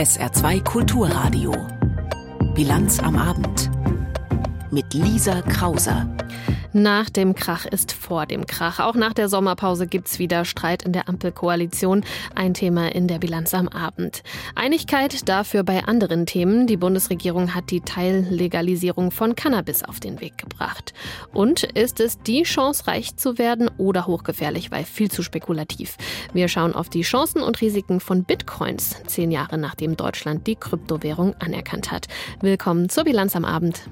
SR2 Kulturradio. Bilanz am Abend. Mit Lisa Krauser. Nach dem Krach ist vor dem Krach. Auch nach der Sommerpause gibt's wieder Streit in der Ampelkoalition. Ein Thema in der Bilanz am Abend. Einigkeit dafür bei anderen Themen. Die Bundesregierung hat die Teillegalisierung von Cannabis auf den Weg gebracht. Und ist es die Chance, reich zu werden oder hochgefährlich, weil viel zu spekulativ? Wir schauen auf die Chancen und Risiken von Bitcoins, zehn Jahre nachdem Deutschland die Kryptowährung anerkannt hat. Willkommen zur Bilanz am Abend.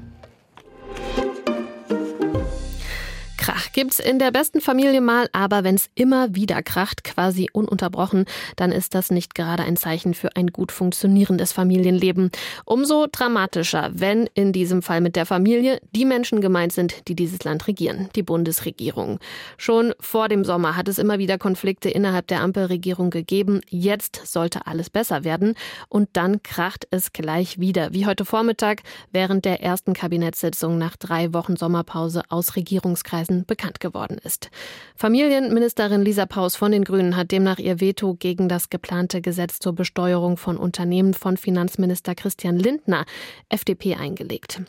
Krach gibt's in der besten Familie mal, aber wenn's immer wieder kracht, quasi ununterbrochen, dann ist das nicht gerade ein Zeichen für ein gut funktionierendes Familienleben. Umso dramatischer, wenn in diesem Fall mit der Familie die Menschen gemeint sind, die dieses Land regieren, die Bundesregierung. Schon vor dem Sommer hat es immer wieder Konflikte innerhalb der Ampelregierung gegeben. Jetzt sollte alles besser werden und dann kracht es gleich wieder, wie heute Vormittag während der ersten Kabinettssitzung nach drei Wochen Sommerpause aus Regierungskreisen bekannt geworden ist. Familienministerin Lisa Paus von den Grünen hat demnach ihr Veto gegen das geplante Gesetz zur Besteuerung von Unternehmen von Finanzminister Christian Lindner, FDP, eingelegt.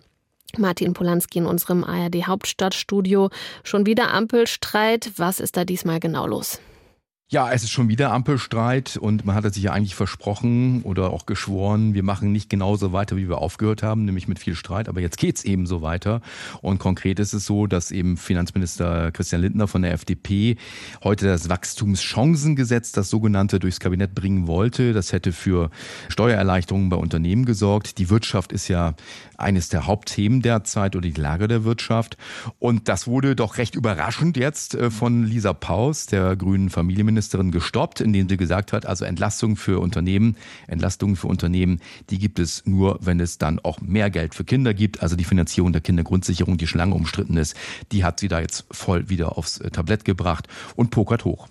Martin Polanski in unserem ARD Hauptstadtstudio. Schon wieder Ampelstreit. Was ist da diesmal genau los? Ja, es ist schon wieder Ampelstreit und man hatte sich ja eigentlich versprochen oder auch geschworen, wir machen nicht genauso weiter, wie wir aufgehört haben, nämlich mit viel Streit. Aber jetzt geht's eben so weiter. Und konkret ist es so, dass eben Finanzminister Christian Lindner von der FDP heute das Wachstumschancengesetz, das sogenannte, durchs Kabinett bringen wollte. Das hätte für Steuererleichterungen bei Unternehmen gesorgt. Die Wirtschaft ist ja eines der Hauptthemen derzeit oder die Lage der Wirtschaft. Und das wurde doch recht überraschend jetzt äh, von Lisa Paus, der grünen Familienministerin gestoppt, indem sie gesagt hat, also Entlastung für Unternehmen, Entlastungen für Unternehmen, die gibt es nur, wenn es dann auch mehr Geld für Kinder gibt. Also die Finanzierung der Kindergrundsicherung, die schon lange umstritten ist, die hat sie da jetzt voll wieder aufs äh, Tablett gebracht und pokert hoch.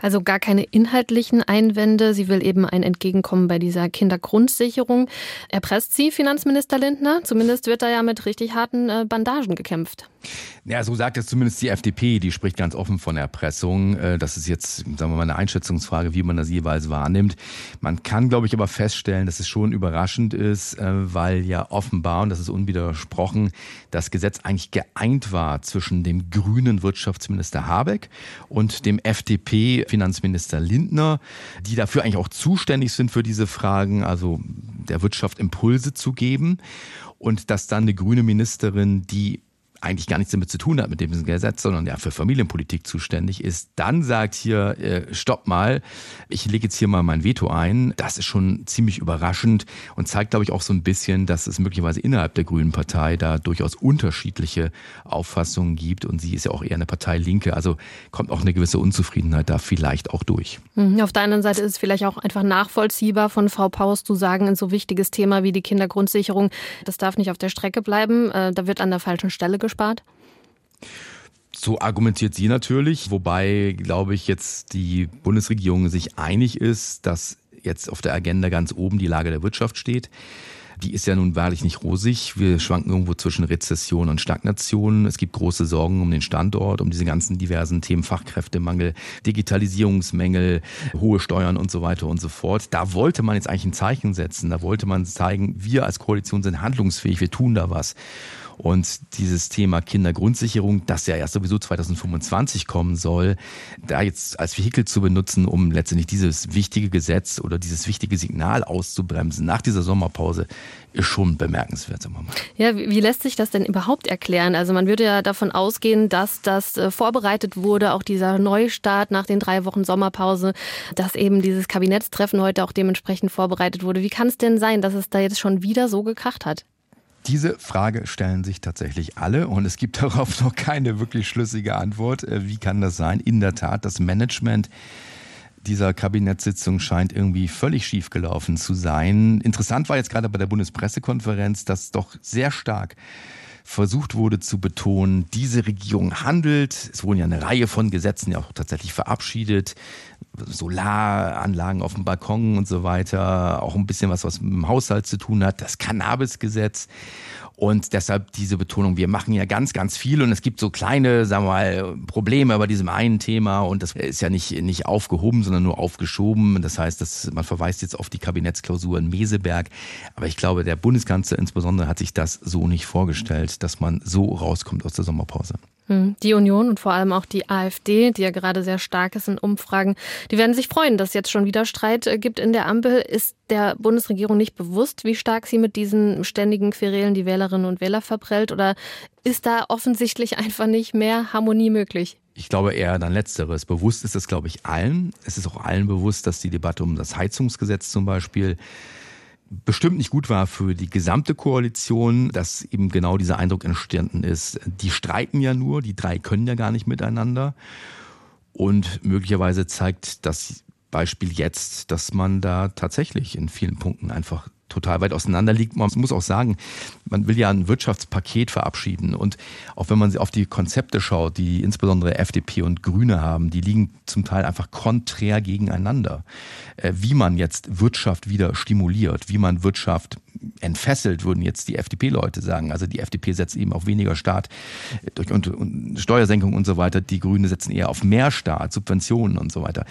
Also gar keine inhaltlichen Einwände. Sie will eben ein Entgegenkommen bei dieser Kindergrundsicherung. Erpresst sie Finanzminister Lindner? Zumindest wird da ja mit richtig harten äh, Bandagen gekämpft. Ja, so sagt es zumindest die FDP. Die spricht ganz offen von Erpressung. Äh, das ist jetzt, sagen wir mal, eine Einschätzungsfrage, wie man das jeweils wahrnimmt. Man kann, glaube ich, aber feststellen, dass es schon überraschend ist, äh, weil ja offenbar, und das ist unwidersprochen, das Gesetz eigentlich geeint war zwischen dem grünen Wirtschaftsminister Habeck und dem FDP-Finanzminister Lindner, die dafür eigentlich auch zuständig sind für diese Fragen, also der Wirtschaft Impulse zu geben. Und dass dann eine grüne Ministerin, die eigentlich gar nichts damit zu tun hat mit dem Gesetz, sondern ja für Familienpolitik zuständig ist, dann sagt hier, äh, stopp mal, ich lege jetzt hier mal mein Veto ein. Das ist schon ziemlich überraschend und zeigt, glaube ich, auch so ein bisschen, dass es möglicherweise innerhalb der Grünen Partei da durchaus unterschiedliche Auffassungen gibt und sie ist ja auch eher eine Partei Linke, also kommt auch eine gewisse Unzufriedenheit da vielleicht auch durch. Mhm. Auf der anderen Seite ist es vielleicht auch einfach nachvollziehbar von Frau Paus zu sagen, ein so wichtiges Thema wie die Kindergrundsicherung, das darf nicht auf der Strecke bleiben, äh, da wird an der falschen Stelle gespart? So argumentiert sie natürlich, wobei, glaube ich, jetzt die Bundesregierung sich einig ist, dass jetzt auf der Agenda ganz oben die Lage der Wirtschaft steht. Die ist ja nun wahrlich nicht rosig. Wir schwanken irgendwo zwischen Rezession und Stagnation. Es gibt große Sorgen um den Standort, um diese ganzen diversen Themen, Fachkräftemangel, Digitalisierungsmängel, hohe Steuern und so weiter und so fort. Da wollte man jetzt eigentlich ein Zeichen setzen. Da wollte man zeigen, wir als Koalition sind handlungsfähig, wir tun da was. Und dieses Thema Kindergrundsicherung, das ja erst sowieso 2025 kommen soll, da jetzt als Vehikel zu benutzen, um letztendlich dieses wichtige Gesetz oder dieses wichtige Signal auszubremsen nach dieser Sommerpause, ist schon bemerkenswert, sagen wir. Ja, wie lässt sich das denn überhaupt erklären? Also man würde ja davon ausgehen, dass das äh, vorbereitet wurde, auch dieser Neustart nach den drei Wochen Sommerpause, dass eben dieses Kabinettstreffen heute auch dementsprechend vorbereitet wurde. Wie kann es denn sein, dass es da jetzt schon wieder so gekracht hat? Diese Frage stellen sich tatsächlich alle und es gibt darauf noch keine wirklich schlüssige Antwort. Äh, wie kann das sein? In der Tat, das Management dieser Kabinettssitzung scheint irgendwie völlig schief gelaufen zu sein. Interessant war jetzt gerade bei der Bundespressekonferenz, dass doch sehr stark versucht wurde zu betonen, diese Regierung handelt. Es wurden ja eine Reihe von Gesetzen ja auch tatsächlich verabschiedet. Solaranlagen auf dem Balkon und so weiter. Auch ein bisschen was, was mit dem Haushalt zu tun hat. Das Cannabisgesetz. Und deshalb diese Betonung, wir machen ja ganz, ganz viel und es gibt so kleine, sagen wir mal, Probleme bei diesem einen Thema und das ist ja nicht, nicht aufgehoben, sondern nur aufgeschoben. Das heißt, dass man verweist jetzt auf die Kabinettsklausur in Meseberg. Aber ich glaube, der Bundeskanzler insbesondere hat sich das so nicht vorgestellt, dass man so rauskommt aus der Sommerpause. Hm, die Union und vor allem auch die AfD, die ja gerade sehr stark ist in Umfragen, die werden sich freuen, dass es jetzt schon wieder Streit äh, gibt in der Ampel. Ist der Bundesregierung nicht bewusst, wie stark sie mit diesen ständigen Querelen die Wählerinnen und Wähler verprellt? Oder ist da offensichtlich einfach nicht mehr Harmonie möglich? Ich glaube eher dann letzteres. Bewusst ist es, glaube ich, allen. Es ist auch allen bewusst, dass die Debatte um das Heizungsgesetz zum Beispiel bestimmt nicht gut war für die gesamte Koalition, dass eben genau dieser Eindruck entstanden ist. Die streiten ja nur, die drei können ja gar nicht miteinander. Und möglicherweise zeigt das Beispiel jetzt, dass man da tatsächlich in vielen Punkten einfach total weit auseinander liegt. Man muss auch sagen, man will ja ein Wirtschaftspaket verabschieden. Und auch wenn man auf die Konzepte schaut, die insbesondere FDP und Grüne haben, die liegen zum Teil einfach konträr gegeneinander. Äh, wie man jetzt Wirtschaft wieder stimuliert, wie man Wirtschaft entfesselt, würden jetzt die FDP-Leute sagen. Also die FDP setzt eben auf weniger Staat durch und, und Steuersenkung und so weiter. Die Grüne setzen eher auf mehr Staat, Subventionen und so weiter.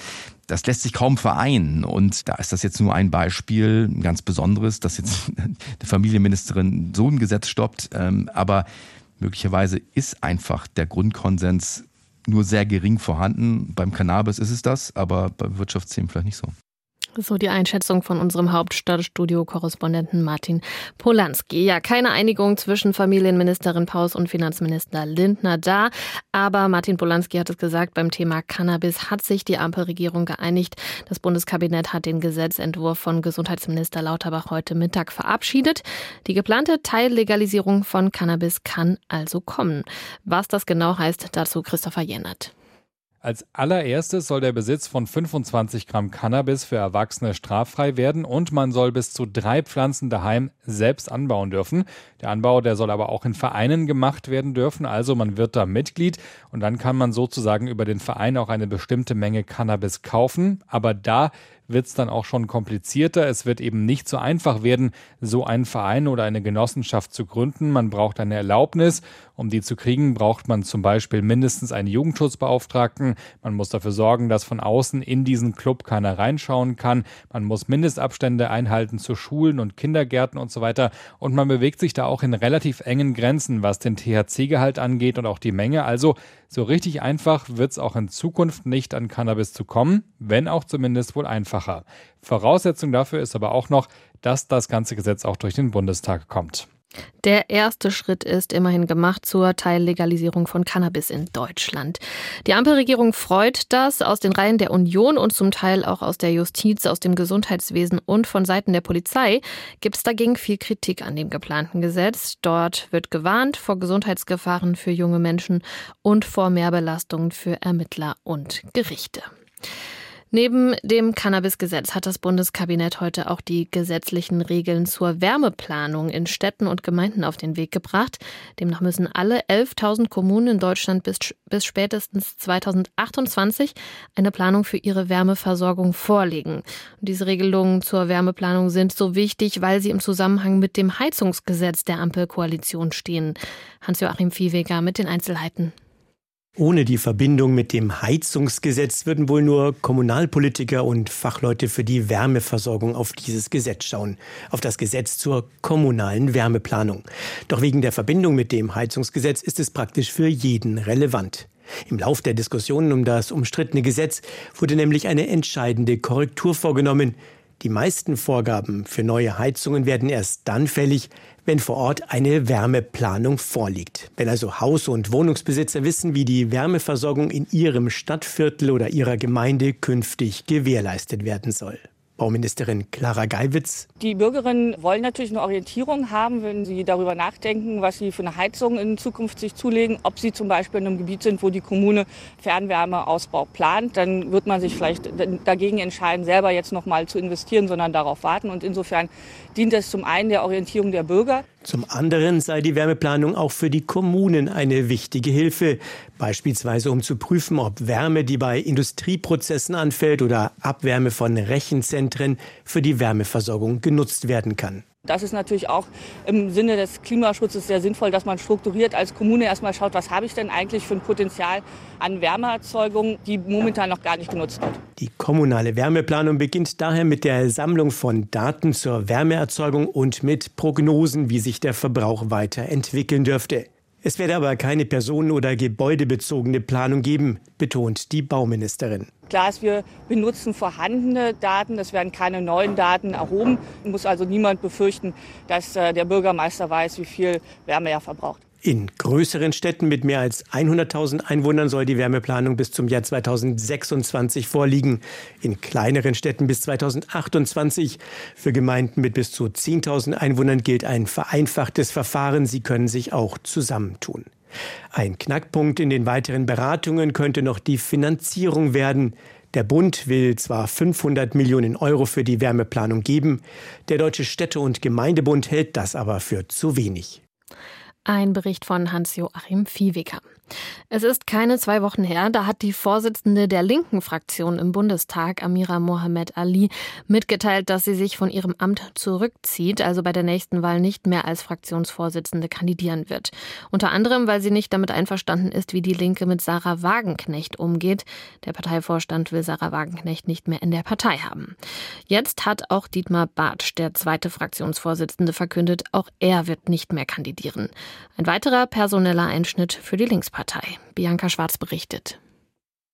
Das lässt sich kaum vereinen. Und da ist das jetzt nur ein Beispiel, ein ganz besonderes, dass jetzt die Familienministerin so ein Gesetz stoppt. Ähm, aber möglicherweise ist einfach der Grundkonsens nur sehr gering vorhanden. Beim Cannabis ist es das, aber beim Wirtschaftsthemen vielleicht nicht so. So die Einschätzung von unserem Hauptstadtstudio-Korrespondenten Martin Polanski. Ja, keine Einigung zwischen Familienministerin Paus und Finanzminister Lindner da. Aber Martin Polanski hat es gesagt, beim Thema Cannabis hat sich die Ampelregierung geeinigt. Das Bundeskabinett hat den Gesetzentwurf von Gesundheitsminister Lauterbach heute Mittag verabschiedet. Die geplante Teillegalisierung von Cannabis kann also kommen. Was das genau heißt, dazu Christopher Jennert. Als allererstes soll der Besitz von 25 Gramm Cannabis für Erwachsene straffrei werden und man soll bis zu drei Pflanzen daheim selbst anbauen dürfen. Der Anbau, der soll aber auch in Vereinen gemacht werden dürfen, also man wird da Mitglied und dann kann man sozusagen über den Verein auch eine bestimmte Menge Cannabis kaufen. Aber da wird es dann auch schon komplizierter. Es wird eben nicht so einfach werden, so einen Verein oder eine Genossenschaft zu gründen. Man braucht eine Erlaubnis. Um die zu kriegen, braucht man zum Beispiel mindestens einen Jugendschutzbeauftragten. Man muss dafür sorgen, dass von außen in diesen Club keiner reinschauen kann. Man muss Mindestabstände einhalten zu Schulen und Kindergärten und so weiter. Und man bewegt sich da auch in relativ engen Grenzen, was den THC-Gehalt angeht und auch die Menge. Also so richtig einfach wird es auch in Zukunft nicht an Cannabis zu kommen, wenn auch zumindest wohl einfacher. Voraussetzung dafür ist aber auch noch, dass das ganze Gesetz auch durch den Bundestag kommt. Der erste Schritt ist immerhin gemacht zur Teillegalisierung von Cannabis in Deutschland. Die Ampelregierung freut das aus den Reihen der Union und zum Teil auch aus der Justiz, aus dem Gesundheitswesen und von Seiten der Polizei gibt es dagegen viel Kritik an dem geplanten Gesetz. Dort wird gewarnt vor Gesundheitsgefahren für junge Menschen und vor Mehrbelastungen für Ermittler und Gerichte. Neben dem Cannabisgesetz hat das Bundeskabinett heute auch die gesetzlichen Regeln zur Wärmeplanung in Städten und Gemeinden auf den Weg gebracht. Demnach müssen alle 11.000 Kommunen in Deutschland bis, bis spätestens 2028 eine Planung für ihre Wärmeversorgung vorlegen. Und diese Regelungen zur Wärmeplanung sind so wichtig, weil sie im Zusammenhang mit dem Heizungsgesetz der Ampelkoalition stehen. Hans-Joachim Viehweger mit den Einzelheiten. Ohne die Verbindung mit dem Heizungsgesetz würden wohl nur Kommunalpolitiker und Fachleute für die Wärmeversorgung auf dieses Gesetz schauen, auf das Gesetz zur kommunalen Wärmeplanung. Doch wegen der Verbindung mit dem Heizungsgesetz ist es praktisch für jeden relevant. Im Lauf der Diskussionen um das umstrittene Gesetz wurde nämlich eine entscheidende Korrektur vorgenommen. Die meisten Vorgaben für neue Heizungen werden erst dann fällig, wenn vor Ort eine Wärmeplanung vorliegt. Wenn also Haus- und Wohnungsbesitzer wissen, wie die Wärmeversorgung in ihrem Stadtviertel oder ihrer Gemeinde künftig gewährleistet werden soll. Bauministerin Clara Geiwitz. Die Bürgerinnen wollen natürlich eine Orientierung haben, wenn sie darüber nachdenken, was sie für eine Heizung in Zukunft sich zulegen. Ob sie zum Beispiel in einem Gebiet sind, wo die Kommune Fernwärmeausbau plant, dann wird man sich vielleicht dagegen entscheiden, selber jetzt noch mal zu investieren, sondern darauf warten. Und insofern dient es zum einen der Orientierung der Bürger. Zum anderen sei die Wärmeplanung auch für die Kommunen eine wichtige Hilfe, beispielsweise um zu prüfen, ob Wärme, die bei Industrieprozessen anfällt oder Abwärme von Rechenzentren für die Wärmeversorgung genutzt werden kann. Das ist natürlich auch im Sinne des Klimaschutzes sehr sinnvoll, dass man strukturiert als Kommune erstmal schaut, was habe ich denn eigentlich für ein Potenzial an Wärmeerzeugung, die momentan noch gar nicht genutzt wird. Die kommunale Wärmeplanung beginnt daher mit der Sammlung von Daten zur Wärmeerzeugung und mit Prognosen, wie sich der Verbrauch weiterentwickeln dürfte. Es werde aber keine personen- oder gebäudebezogene Planung geben, betont die Bauministerin. Klar ist, wir benutzen vorhandene Daten, es werden keine neuen Daten erhoben. Muss also niemand befürchten, dass äh, der Bürgermeister weiß, wie viel Wärme er verbraucht. In größeren Städten mit mehr als 100.000 Einwohnern soll die Wärmeplanung bis zum Jahr 2026 vorliegen. In kleineren Städten bis 2028. Für Gemeinden mit bis zu 10.000 Einwohnern gilt ein vereinfachtes Verfahren. Sie können sich auch zusammentun. Ein Knackpunkt in den weiteren Beratungen könnte noch die Finanzierung werden. Der Bund will zwar 500 Millionen Euro für die Wärmeplanung geben, der Deutsche Städte- und Gemeindebund hält das aber für zu wenig. Ein Bericht von Hans-Joachim Viehweger. Es ist keine zwei Wochen her, da hat die Vorsitzende der linken Fraktion im Bundestag, Amira Mohamed Ali, mitgeteilt, dass sie sich von ihrem Amt zurückzieht, also bei der nächsten Wahl nicht mehr als Fraktionsvorsitzende kandidieren wird. Unter anderem, weil sie nicht damit einverstanden ist, wie die Linke mit Sarah Wagenknecht umgeht. Der Parteivorstand will Sarah Wagenknecht nicht mehr in der Partei haben. Jetzt hat auch Dietmar Bartsch, der zweite Fraktionsvorsitzende, verkündet, auch er wird nicht mehr kandidieren. Ein weiterer personeller Einschnitt für die Linkspartei. Bianca Schwarz berichtet.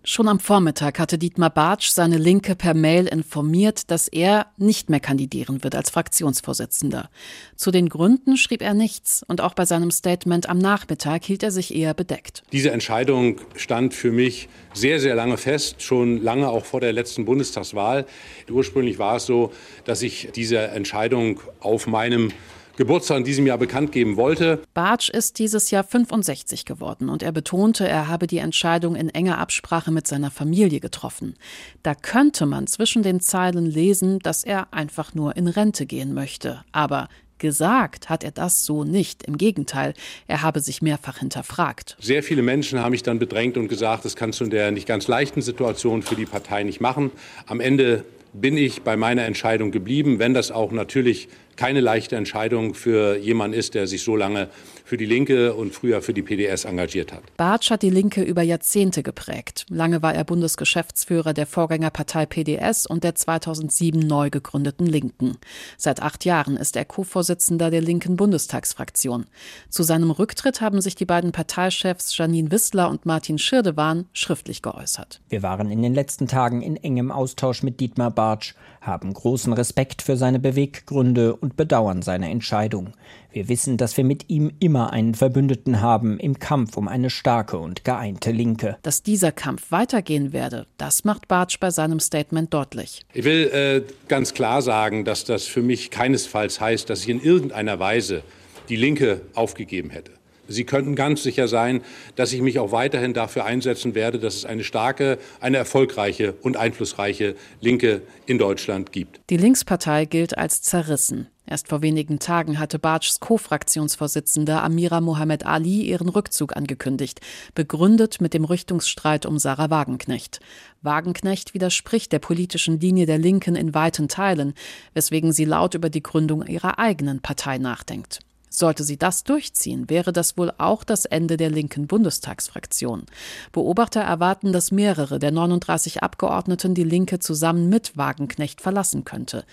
Schon am Vormittag hatte Dietmar Bartsch seine Linke per Mail informiert, dass er nicht mehr kandidieren wird als Fraktionsvorsitzender. Zu den Gründen schrieb er nichts und auch bei seinem Statement am Nachmittag hielt er sich eher bedeckt. Diese Entscheidung stand für mich sehr, sehr lange fest, schon lange auch vor der letzten Bundestagswahl. Ursprünglich war es so, dass ich diese Entscheidung auf meinem Geburtstag in diesem Jahr bekannt geben wollte. Bartsch ist dieses Jahr 65 geworden und er betonte, er habe die Entscheidung in enger Absprache mit seiner Familie getroffen. Da könnte man zwischen den Zeilen lesen, dass er einfach nur in Rente gehen möchte. Aber Gesagt hat er das so nicht. Im Gegenteil, er habe sich mehrfach hinterfragt. Sehr viele Menschen haben mich dann bedrängt und gesagt, das kannst du in der nicht ganz leichten Situation für die Partei nicht machen. Am Ende bin ich bei meiner Entscheidung geblieben, wenn das auch natürlich keine leichte Entscheidung für jemanden ist, der sich so lange für die Linke und früher für die PDS engagiert hat. Bartsch hat die Linke über Jahrzehnte geprägt. Lange war er Bundesgeschäftsführer der Vorgängerpartei PDS und der 2007 neu gegründeten Linken. Seit acht Jahren ist er Co-Vorsitzender der linken Bundestagsfraktion. Zu seinem Rücktritt haben sich die beiden Parteichefs Janine Wissler und Martin Schirdewan schriftlich geäußert. Wir waren in den letzten Tagen in engem Austausch mit Dietmar Bartsch, haben großen Respekt für seine Beweggründe und bedauern seine Entscheidung. Wir wissen, dass wir mit ihm immer einen Verbündeten haben im Kampf um eine starke und geeinte Linke. Dass dieser Kampf weitergehen werde, das macht Bartsch bei seinem Statement deutlich. Ich will äh, ganz klar sagen, dass das für mich keinesfalls heißt, dass ich in irgendeiner Weise die Linke aufgegeben hätte. Sie könnten ganz sicher sein, dass ich mich auch weiterhin dafür einsetzen werde, dass es eine starke, eine erfolgreiche und einflussreiche Linke in Deutschland gibt. Die Linkspartei gilt als zerrissen. Erst vor wenigen Tagen hatte Bartschs Co-Fraktionsvorsitzende Amira Mohamed Ali ihren Rückzug angekündigt, begründet mit dem Richtungsstreit um Sarah Wagenknecht. Wagenknecht widerspricht der politischen Linie der Linken in weiten Teilen, weswegen sie laut über die Gründung ihrer eigenen Partei nachdenkt. Sollte sie das durchziehen, wäre das wohl auch das Ende der linken Bundestagsfraktion. Beobachter erwarten, dass mehrere der 39 Abgeordneten die Linke zusammen mit Wagenknecht verlassen könnte.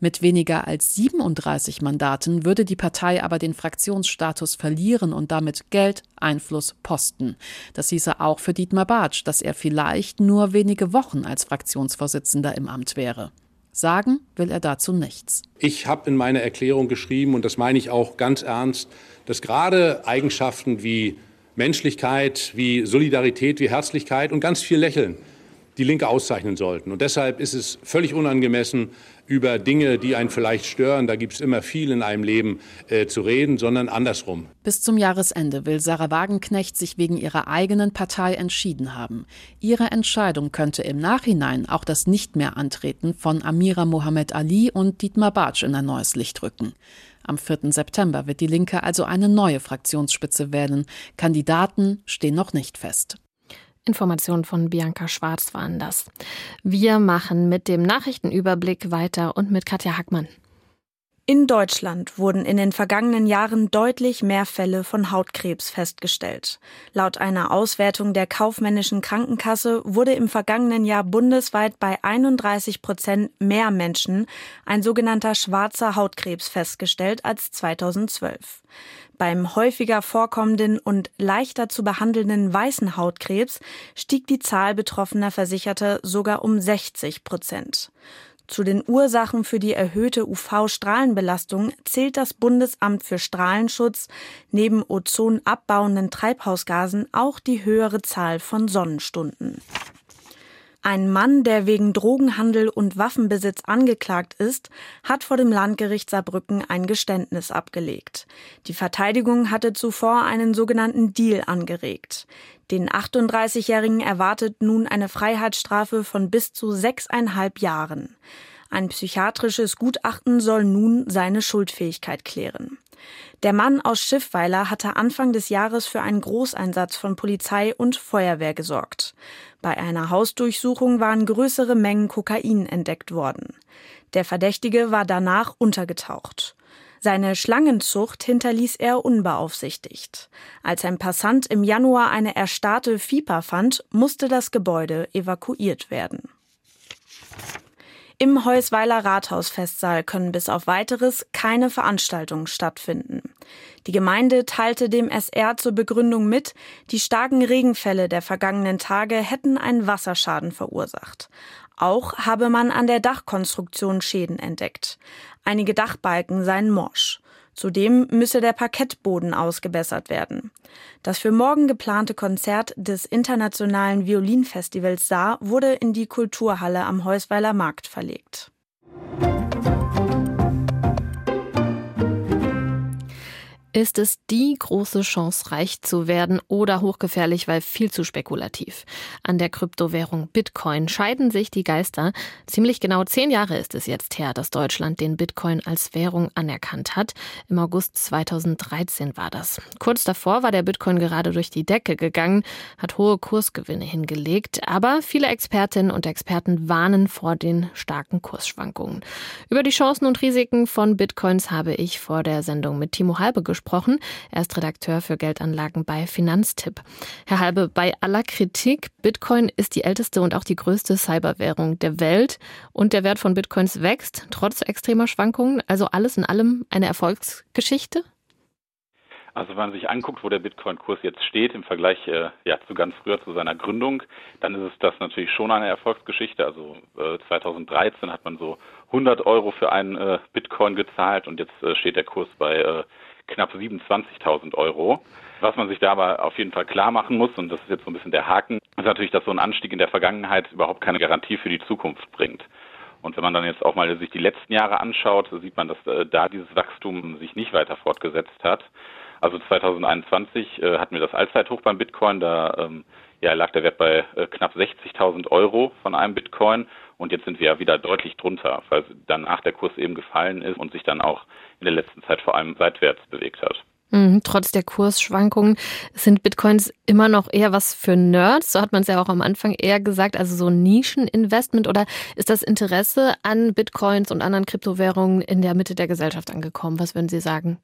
Mit weniger als 37 Mandaten würde die Partei aber den Fraktionsstatus verlieren und damit Geld, Einfluss, Posten. Das hieße auch für Dietmar Bartsch, dass er vielleicht nur wenige Wochen als Fraktionsvorsitzender im Amt wäre. Sagen will er dazu nichts. Ich habe in meiner Erklärung geschrieben, und das meine ich auch ganz ernst, dass gerade Eigenschaften wie Menschlichkeit, wie Solidarität, wie Herzlichkeit und ganz viel Lächeln die Linke auszeichnen sollten. Und deshalb ist es völlig unangemessen, über Dinge, die einen vielleicht stören, da gibt es immer viel in einem Leben äh, zu reden, sondern andersrum. Bis zum Jahresende will Sarah Wagenknecht sich wegen ihrer eigenen Partei entschieden haben. Ihre Entscheidung könnte im Nachhinein auch das Nicht mehr Antreten von Amira Mohamed Ali und Dietmar Bartsch in ein neues Licht rücken. Am 4. September wird die Linke also eine neue Fraktionsspitze wählen. Kandidaten stehen noch nicht fest. Informationen von Bianca Schwarz waren das. Wir machen mit dem Nachrichtenüberblick weiter und mit Katja Hackmann. In Deutschland wurden in den vergangenen Jahren deutlich mehr Fälle von Hautkrebs festgestellt. Laut einer Auswertung der kaufmännischen Krankenkasse wurde im vergangenen Jahr bundesweit bei 31 Prozent mehr Menschen ein sogenannter schwarzer Hautkrebs festgestellt als 2012. Beim häufiger vorkommenden und leichter zu behandelnden weißen Hautkrebs stieg die Zahl betroffener Versicherter sogar um 60 Prozent. Zu den Ursachen für die erhöhte UV-Strahlenbelastung zählt das Bundesamt für Strahlenschutz neben ozonabbauenden Treibhausgasen auch die höhere Zahl von Sonnenstunden. Ein Mann, der wegen Drogenhandel und Waffenbesitz angeklagt ist, hat vor dem Landgericht Saarbrücken ein Geständnis abgelegt. Die Verteidigung hatte zuvor einen sogenannten Deal angeregt. Den 38-Jährigen erwartet nun eine Freiheitsstrafe von bis zu sechseinhalb Jahren. Ein psychiatrisches Gutachten soll nun seine Schuldfähigkeit klären. Der Mann aus Schiffweiler hatte Anfang des Jahres für einen Großeinsatz von Polizei und Feuerwehr gesorgt. Bei einer Hausdurchsuchung waren größere Mengen Kokain entdeckt worden. Der Verdächtige war danach untergetaucht. Seine Schlangenzucht hinterließ er unbeaufsichtigt. Als ein Passant im Januar eine erstarrte Viper fand, musste das Gebäude evakuiert werden. Im Heusweiler Rathausfestsaal können bis auf weiteres keine Veranstaltungen stattfinden. Die Gemeinde teilte dem SR zur Begründung mit, die starken Regenfälle der vergangenen Tage hätten einen Wasserschaden verursacht. Auch habe man an der Dachkonstruktion Schäden entdeckt. Einige Dachbalken seien morsch. Zudem müsse der Parkettboden ausgebessert werden. Das für morgen geplante Konzert des Internationalen Violinfestivals Saar wurde in die Kulturhalle am Heusweiler Markt verlegt. Ist es die große Chance, reich zu werden oder hochgefährlich, weil viel zu spekulativ? An der Kryptowährung Bitcoin scheiden sich die Geister. Ziemlich genau zehn Jahre ist es jetzt her, dass Deutschland den Bitcoin als Währung anerkannt hat. Im August 2013 war das. Kurz davor war der Bitcoin gerade durch die Decke gegangen, hat hohe Kursgewinne hingelegt, aber viele Expertinnen und Experten warnen vor den starken Kursschwankungen. Über die Chancen und Risiken von Bitcoins habe ich vor der Sendung mit Timo Halbe gesprochen gesprochen. Er ist Redakteur für Geldanlagen bei Finanztipp. Herr Halbe, bei aller Kritik, Bitcoin ist die älteste und auch die größte Cyberwährung der Welt und der Wert von Bitcoins wächst trotz extremer Schwankungen. Also alles in allem eine Erfolgsgeschichte? Also wenn man sich anguckt, wo der Bitcoin-Kurs jetzt steht im Vergleich äh, ja, zu ganz früher zu seiner Gründung, dann ist es das natürlich schon eine Erfolgsgeschichte. Also äh, 2013 hat man so 100 Euro für einen äh, Bitcoin gezahlt und jetzt äh, steht der Kurs bei äh, knapp 27.000 Euro. Was man sich da aber auf jeden Fall klar machen muss, und das ist jetzt so ein bisschen der Haken, ist natürlich, dass so ein Anstieg in der Vergangenheit überhaupt keine Garantie für die Zukunft bringt. Und wenn man dann jetzt auch mal sich die letzten Jahre anschaut, sieht man, dass äh, da dieses Wachstum sich nicht weiter fortgesetzt hat. Also 2021 äh, hatten wir das Allzeithoch beim Bitcoin, da ähm, ja, lag der Wert bei äh, knapp 60.000 Euro von einem Bitcoin und jetzt sind wir ja wieder deutlich drunter, weil danach der Kurs eben gefallen ist und sich dann auch in der letzten Zeit vor allem seitwärts bewegt hat. Mhm, trotz der Kursschwankungen sind Bitcoins immer noch eher was für Nerds. So hat man es ja auch am Anfang eher gesagt, also so ein Nischeninvestment. Oder ist das Interesse an Bitcoins und anderen Kryptowährungen in der Mitte der Gesellschaft angekommen? Was würden Sie sagen?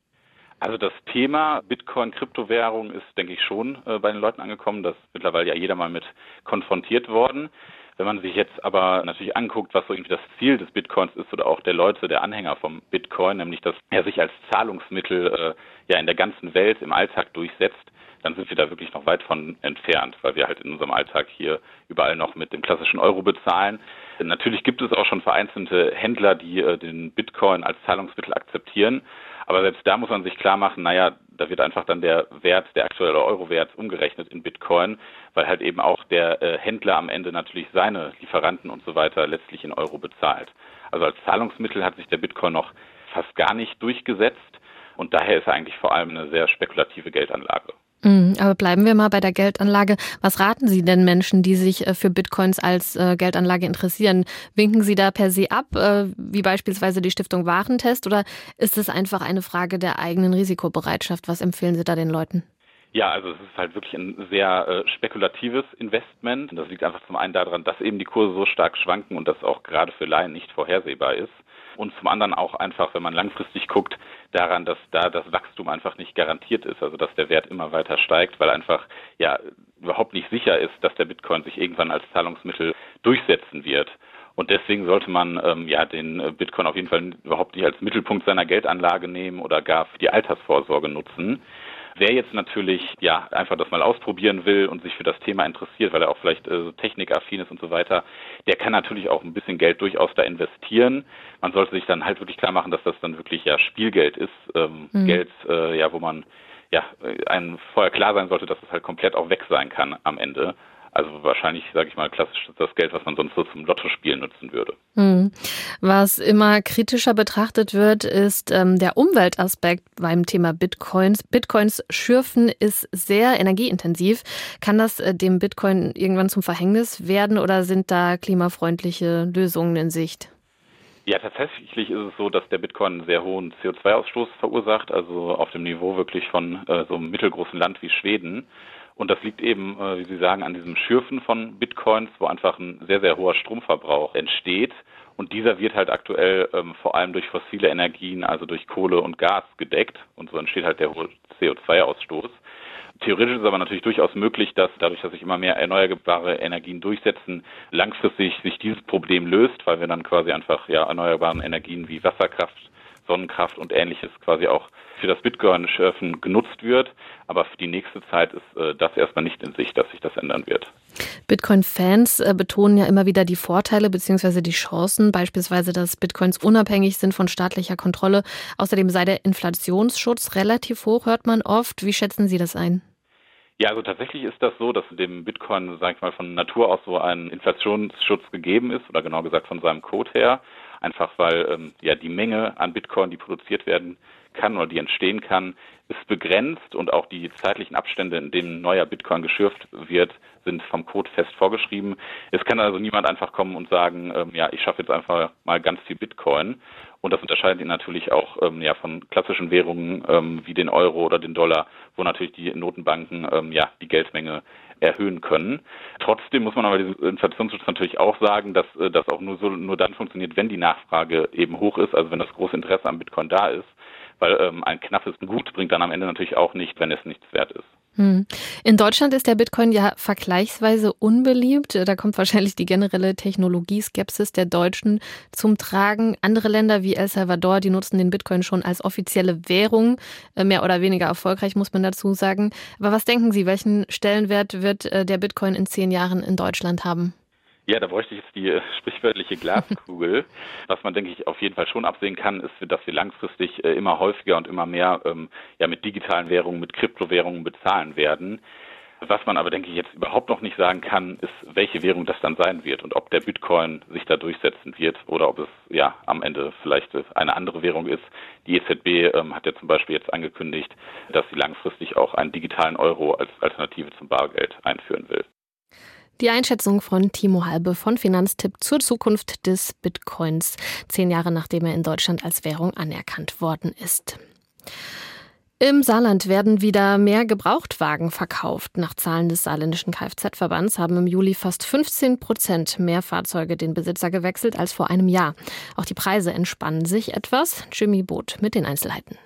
Also das Thema Bitcoin, Kryptowährung ist, denke ich, schon äh, bei den Leuten angekommen. Das ist mittlerweile ja jeder mal mit konfrontiert worden. Wenn man sich jetzt aber natürlich anguckt, was so irgendwie das Ziel des Bitcoins ist oder auch der Leute, der Anhänger vom Bitcoin, nämlich dass er sich als Zahlungsmittel äh, ja in der ganzen Welt im Alltag durchsetzt, dann sind wir da wirklich noch weit von entfernt, weil wir halt in unserem Alltag hier überall noch mit dem klassischen Euro bezahlen. Natürlich gibt es auch schon vereinzelte Händler, die äh, den Bitcoin als Zahlungsmittel akzeptieren. Aber selbst da muss man sich klar machen, naja, da wird einfach dann der Wert, der aktuelle Euro-Wert umgerechnet in Bitcoin, weil halt eben auch der äh, Händler am Ende natürlich seine Lieferanten und so weiter letztlich in Euro bezahlt. Also als Zahlungsmittel hat sich der Bitcoin noch fast gar nicht durchgesetzt und daher ist er eigentlich vor allem eine sehr spekulative Geldanlage. Mhm, aber bleiben wir mal bei der Geldanlage. Was raten Sie denn Menschen, die sich äh, für Bitcoins als äh, Geldanlage interessieren? Winken Sie da per se ab, äh, wie beispielsweise die Stiftung Warentest, oder ist es einfach eine Frage der eigenen Risikobereitschaft? Was empfehlen Sie da den Leuten? Ja, also es ist halt wirklich ein sehr äh, spekulatives Investment. Das liegt einfach zum einen daran, dass eben die Kurse so stark schwanken und das auch gerade für Laien nicht vorhersehbar ist. Und zum anderen auch einfach, wenn man langfristig guckt, daran, dass da das Wachstum einfach nicht garantiert ist, also dass der Wert immer weiter steigt, weil einfach ja überhaupt nicht sicher ist, dass der Bitcoin sich irgendwann als Zahlungsmittel durchsetzen wird. Und deswegen sollte man ähm, ja den äh, Bitcoin auf jeden Fall überhaupt nicht als Mittelpunkt seiner Geldanlage nehmen oder gar für die Altersvorsorge nutzen. Wer jetzt natürlich ja einfach das mal ausprobieren will und sich für das Thema interessiert, weil er auch vielleicht äh, technikaffin ist und so weiter, der kann natürlich auch ein bisschen Geld durchaus da investieren. Man sollte sich dann halt wirklich klar machen, dass das dann wirklich ja Spielgeld ist, ähm, mhm. Geld, äh, ja, wo man ja einem vorher klar sein sollte, dass es halt komplett auch weg sein kann am Ende. Also wahrscheinlich, sage ich mal, klassisch das Geld, was man sonst so zum Lottospielen nutzen würde. Mhm. Was immer kritischer betrachtet wird, ist ähm, der Umweltaspekt beim Thema Bitcoins. Bitcoins schürfen ist sehr energieintensiv. Kann das äh, dem Bitcoin irgendwann zum Verhängnis werden oder sind da klimafreundliche Lösungen in Sicht? Ja, tatsächlich ist es so, dass der Bitcoin einen sehr hohen CO2-Ausstoß verursacht, also auf dem Niveau wirklich von äh, so einem mittelgroßen Land wie Schweden. Und das liegt eben, äh, wie Sie sagen, an diesem Schürfen von Bitcoins, wo einfach ein sehr, sehr hoher Stromverbrauch entsteht. Und dieser wird halt aktuell ähm, vor allem durch fossile Energien, also durch Kohle und Gas gedeckt. Und so entsteht halt der hohe CO2-Ausstoß. Theoretisch ist es aber natürlich durchaus möglich, dass dadurch, dass sich immer mehr erneuerbare Energien durchsetzen, langfristig sich dieses Problem löst, weil wir dann quasi einfach ja erneuerbaren Energien wie Wasserkraft, Sonnenkraft und ähnliches quasi auch für das Bitcoin-Schürfen genutzt wird. Aber für die nächste Zeit ist äh, das erstmal nicht in Sicht, dass sich das ändern wird. Bitcoin-Fans äh, betonen ja immer wieder die Vorteile bzw. die Chancen, beispielsweise, dass Bitcoins unabhängig sind von staatlicher Kontrolle. Außerdem sei der Inflationsschutz relativ hoch, hört man oft. Wie schätzen Sie das ein? Ja, also tatsächlich ist das so, dass dem Bitcoin, sag ich mal, von Natur aus so ein Inflationsschutz gegeben ist, oder genau gesagt von seinem Code her. Einfach weil ähm, ja die Menge an Bitcoin, die produziert werden kann oder die entstehen kann, ist begrenzt und auch die zeitlichen Abstände, in denen neuer Bitcoin geschürft wird, sind vom Code fest vorgeschrieben. Es kann also niemand einfach kommen und sagen, ähm, ja, ich schaffe jetzt einfach mal ganz viel Bitcoin. Und das unterscheidet ihn natürlich auch ähm, ja, von klassischen Währungen ähm, wie den Euro oder den Dollar, wo natürlich die Notenbanken ähm, ja, die Geldmenge erhöhen können. Trotzdem muss man aber diesen Inflationsschutz natürlich auch sagen, dass äh, das auch nur so nur dann funktioniert, wenn die Nachfrage eben hoch ist, also wenn das große Interesse am Bitcoin da ist weil ähm, ein knappes Gut bringt dann am Ende natürlich auch nicht, wenn es nichts wert ist. Hm. In Deutschland ist der Bitcoin ja vergleichsweise unbeliebt. Da kommt wahrscheinlich die generelle Technologieskepsis der Deutschen zum Tragen. Andere Länder wie El Salvador, die nutzen den Bitcoin schon als offizielle Währung. Äh, mehr oder weniger erfolgreich, muss man dazu sagen. Aber was denken Sie, welchen Stellenwert wird äh, der Bitcoin in zehn Jahren in Deutschland haben? Ja, da bräuchte ich jetzt die äh, sprichwörtliche Glaskugel. Was man, denke ich, auf jeden Fall schon absehen kann, ist, dass wir langfristig äh, immer häufiger und immer mehr ähm, ja, mit digitalen Währungen, mit Kryptowährungen bezahlen werden. Was man aber, denke ich, jetzt überhaupt noch nicht sagen kann, ist, welche Währung das dann sein wird und ob der Bitcoin sich da durchsetzen wird oder ob es ja am Ende vielleicht eine andere Währung ist. Die EZB ähm, hat ja zum Beispiel jetzt angekündigt, dass sie langfristig auch einen digitalen Euro als Alternative zum Bargeld einführen will. Die Einschätzung von Timo Halbe von Finanztipp zur Zukunft des Bitcoins, zehn Jahre nachdem er in Deutschland als Währung anerkannt worden ist. Im Saarland werden wieder mehr Gebrauchtwagen verkauft. Nach Zahlen des saarländischen Kfz-Verbands haben im Juli fast 15 Prozent mehr Fahrzeuge den Besitzer gewechselt als vor einem Jahr. Auch die Preise entspannen sich etwas. Jimmy Boot mit den Einzelheiten.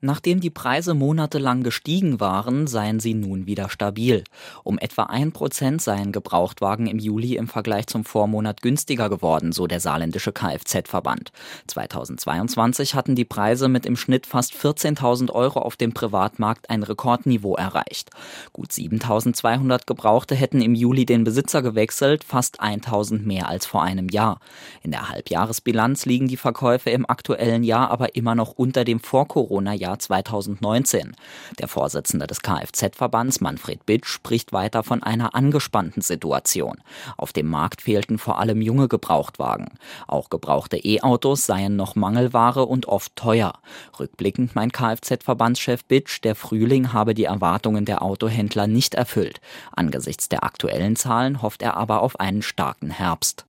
Nachdem die Preise monatelang gestiegen waren, seien sie nun wieder stabil. Um etwa ein Prozent seien Gebrauchtwagen im Juli im Vergleich zum Vormonat günstiger geworden, so der saarländische Kfz-Verband. 2022 hatten die Preise mit im Schnitt fast 14.000 Euro auf dem Privatmarkt ein Rekordniveau erreicht. Gut 7.200 Gebrauchte hätten im Juli den Besitzer gewechselt, fast 1.000 mehr als vor einem Jahr. In der Halbjahresbilanz liegen die Verkäufe im aktuellen Jahr aber immer noch unter dem Vor-Corona-Jahr Jahr 2019. Der Vorsitzende des Kfz-Verbands Manfred Bitsch spricht weiter von einer angespannten Situation. Auf dem Markt fehlten vor allem junge Gebrauchtwagen. Auch gebrauchte E-Autos seien noch Mangelware und oft teuer. Rückblickend meint Kfz-Verbandschef Bitsch, der Frühling habe die Erwartungen der Autohändler nicht erfüllt. Angesichts der aktuellen Zahlen hofft er aber auf einen starken Herbst.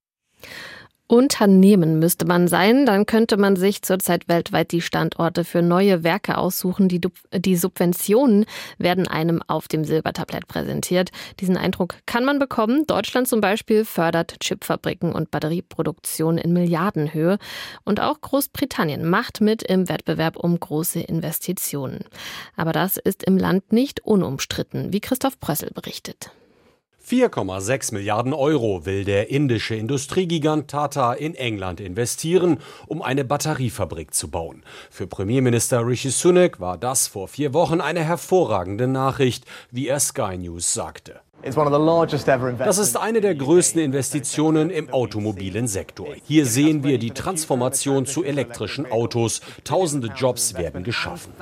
Unternehmen müsste man sein, dann könnte man sich zurzeit weltweit die Standorte für neue Werke aussuchen. Die, die, Subventionen werden einem auf dem Silbertablett präsentiert. Diesen Eindruck kann man bekommen. Deutschland zum Beispiel fördert Chipfabriken und Batterieproduktion in Milliardenhöhe. Und auch Großbritannien macht mit im Wettbewerb um große Investitionen. Aber das ist im Land nicht unumstritten, wie Christoph Prössel berichtet. 4,6 Milliarden Euro will der indische Industriegigant Tata in England investieren, um eine Batteriefabrik zu bauen. Für Premierminister Rishi Sunak war das vor vier Wochen eine hervorragende Nachricht, wie er Sky News sagte. Das ist eine der größten Investitionen im automobilen Sektor. Hier sehen wir die Transformation zu elektrischen Autos. Tausende Jobs werden geschaffen.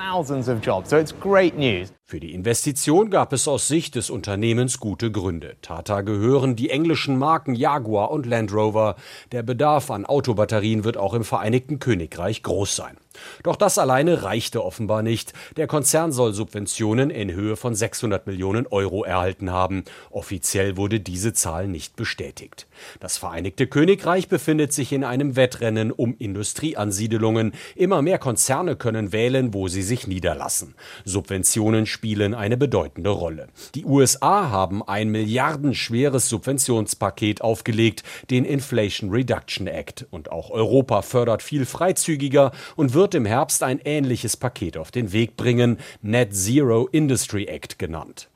Für die Investition gab es aus Sicht des Unternehmens gute Gründe. Tata gehören die englischen Marken Jaguar und Land Rover. Der Bedarf an Autobatterien wird auch im Vereinigten Königreich groß sein. Doch das alleine reichte offenbar nicht. Der Konzern soll Subventionen in Höhe von 600 Millionen Euro erhalten haben. Offiziell wurde diese Zahl nicht bestätigt. Das Vereinigte Königreich befindet sich in einem Wettrennen um Industrieansiedelungen. Immer mehr Konzerne können wählen, wo sie sich niederlassen. Subventionen spielen eine bedeutende Rolle. Die USA haben ein milliardenschweres Subventionspaket aufgelegt, den Inflation Reduction Act. Und auch Europa fördert viel freizügiger und wird im Herbst ein ähnliches Paket auf den Weg bringen, Net Zero Industry Act genannt.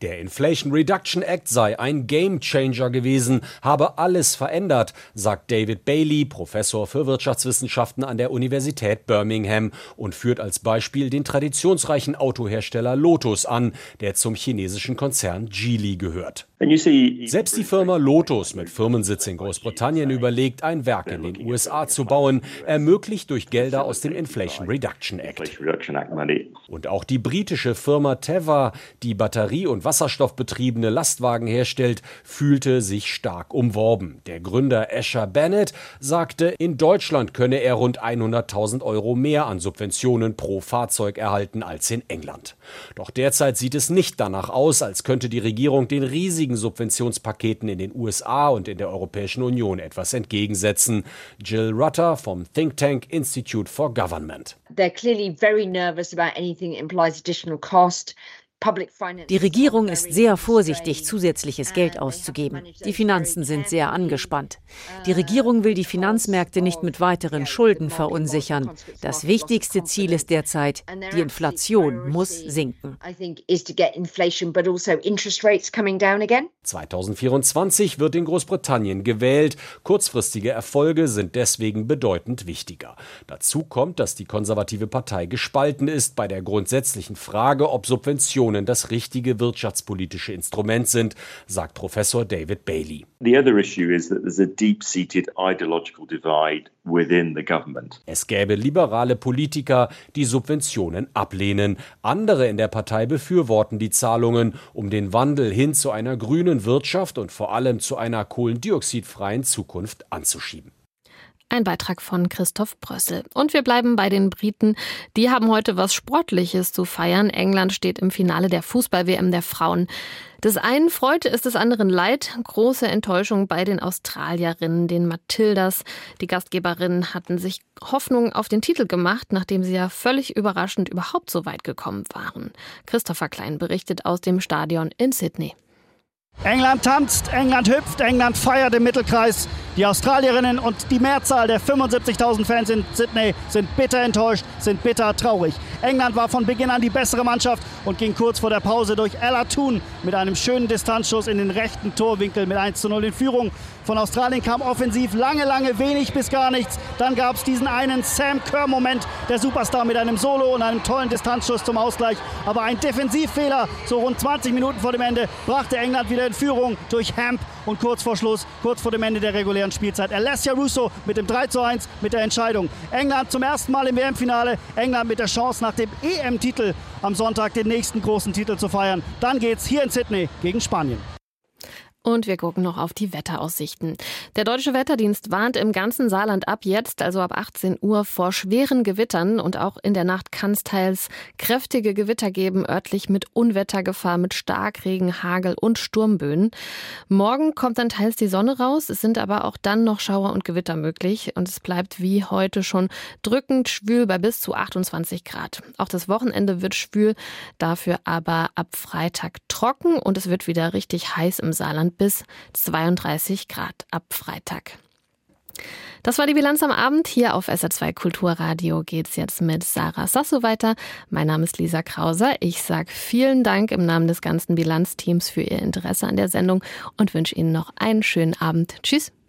Der Inflation Reduction Act sei ein Game Changer gewesen, habe alles verändert, sagt David Bailey, Professor für Wirtschaftswissenschaften an der Universität Birmingham und führt als Beispiel den traditionsreichen Autohersteller Lotus an, der zum chinesischen Konzern Geely gehört. Selbst die Firma Lotus mit Firmensitz in Großbritannien überlegt, ein Werk in den USA zu bauen, ermöglicht durch Gelder aus dem Inflation Reduction Act. Und auch die britische Firma Teva, die Batterie- und Wasserstoffbetriebene Lastwagen herstellt, fühlte sich stark umworben. Der Gründer Asher Bennett sagte, in Deutschland könne er rund 100.000 Euro mehr an Subventionen pro Fahrzeug erhalten als in England. Doch derzeit sieht es nicht danach aus, als könnte die Regierung den riesigen Subventionspaketen in den USA und in der Europäischen Union etwas entgegensetzen. Jill Rutter vom Think Tank Institute for Government. They're clearly very nervous about anything that implies additional cost. Die Regierung ist sehr vorsichtig, zusätzliches Geld auszugeben. Die Finanzen sind sehr angespannt. Die Regierung will die Finanzmärkte nicht mit weiteren Schulden verunsichern. Das wichtigste Ziel ist derzeit, die Inflation muss sinken. 2024 also wird in Großbritannien gewählt. Kurzfristige Erfolge sind deswegen bedeutend wichtiger. Dazu kommt, dass die konservative Partei gespalten ist bei der grundsätzlichen Frage, ob Subventionen Sanktionen das richtige wirtschaftspolitische Instrument sind, sagt Professor David Bailey. Es gäbe liberale Politiker, die Subventionen ablehnen. Andere in der Partei befürworten die Zahlungen, um den Wandel hin zu einer grünen Wirtschaft und vor allem zu einer kohlendioxidfreien Zukunft anzuschieben. Ein Beitrag von Christoph Brössel. Und wir bleiben bei den Briten. Die haben heute was Sportliches zu feiern. England steht im Finale der Fußball-WM der Frauen. Des einen Freude ist des anderen Leid. Große Enttäuschung bei den Australierinnen, den Matildas. Die Gastgeberinnen hatten sich Hoffnung auf den Titel gemacht, nachdem sie ja völlig überraschend überhaupt so weit gekommen waren. Christopher Klein berichtet aus dem Stadion in Sydney. England tanzt, England hüpft, England feiert im Mittelkreis. Die Australierinnen und die Mehrzahl der 75.000 Fans in Sydney sind bitter enttäuscht, sind bitter traurig. England war von Beginn an die bessere Mannschaft und ging kurz vor der Pause durch Ella Toon mit einem schönen Distanzschuss in den rechten Torwinkel mit 1 zu 0 in Führung. Von Australien kam offensiv lange, lange wenig bis gar nichts. Dann gab es diesen einen Sam Kerr-Moment, der Superstar mit einem Solo und einem tollen Distanzschuss zum Ausgleich. Aber ein Defensivfehler, so rund 20 Minuten vor dem Ende, brachte England wieder in Führung durch Hamp und kurz vor Schluss, kurz vor dem Ende der regulären Spielzeit, Alessia Russo mit dem 3 zu 1 mit der Entscheidung. England zum ersten Mal im WM-Finale, England mit der Chance nach dem EM-Titel am Sonntag den nächsten großen Titel zu feiern. Dann geht's hier in Sydney gegen Spanien. Und wir gucken noch auf die Wetteraussichten. Der Deutsche Wetterdienst warnt im ganzen Saarland ab jetzt, also ab 18 Uhr, vor schweren Gewittern und auch in der Nacht kann es teils kräftige Gewitter geben, örtlich mit Unwettergefahr, mit Starkregen, Hagel und Sturmböen. Morgen kommt dann teils die Sonne raus, es sind aber auch dann noch Schauer und Gewitter möglich und es bleibt wie heute schon drückend schwül bei bis zu 28 Grad. Auch das Wochenende wird schwül, dafür aber ab Freitag trocken und es wird wieder richtig heiß im Saarland bis 32 Grad ab Freitag. Das war die Bilanz am Abend. Hier auf SR2 Kulturradio geht es jetzt mit Sarah Sasso weiter. Mein Name ist Lisa Krauser. Ich sage vielen Dank im Namen des ganzen Bilanzteams für Ihr Interesse an der Sendung und wünsche Ihnen noch einen schönen Abend. Tschüss.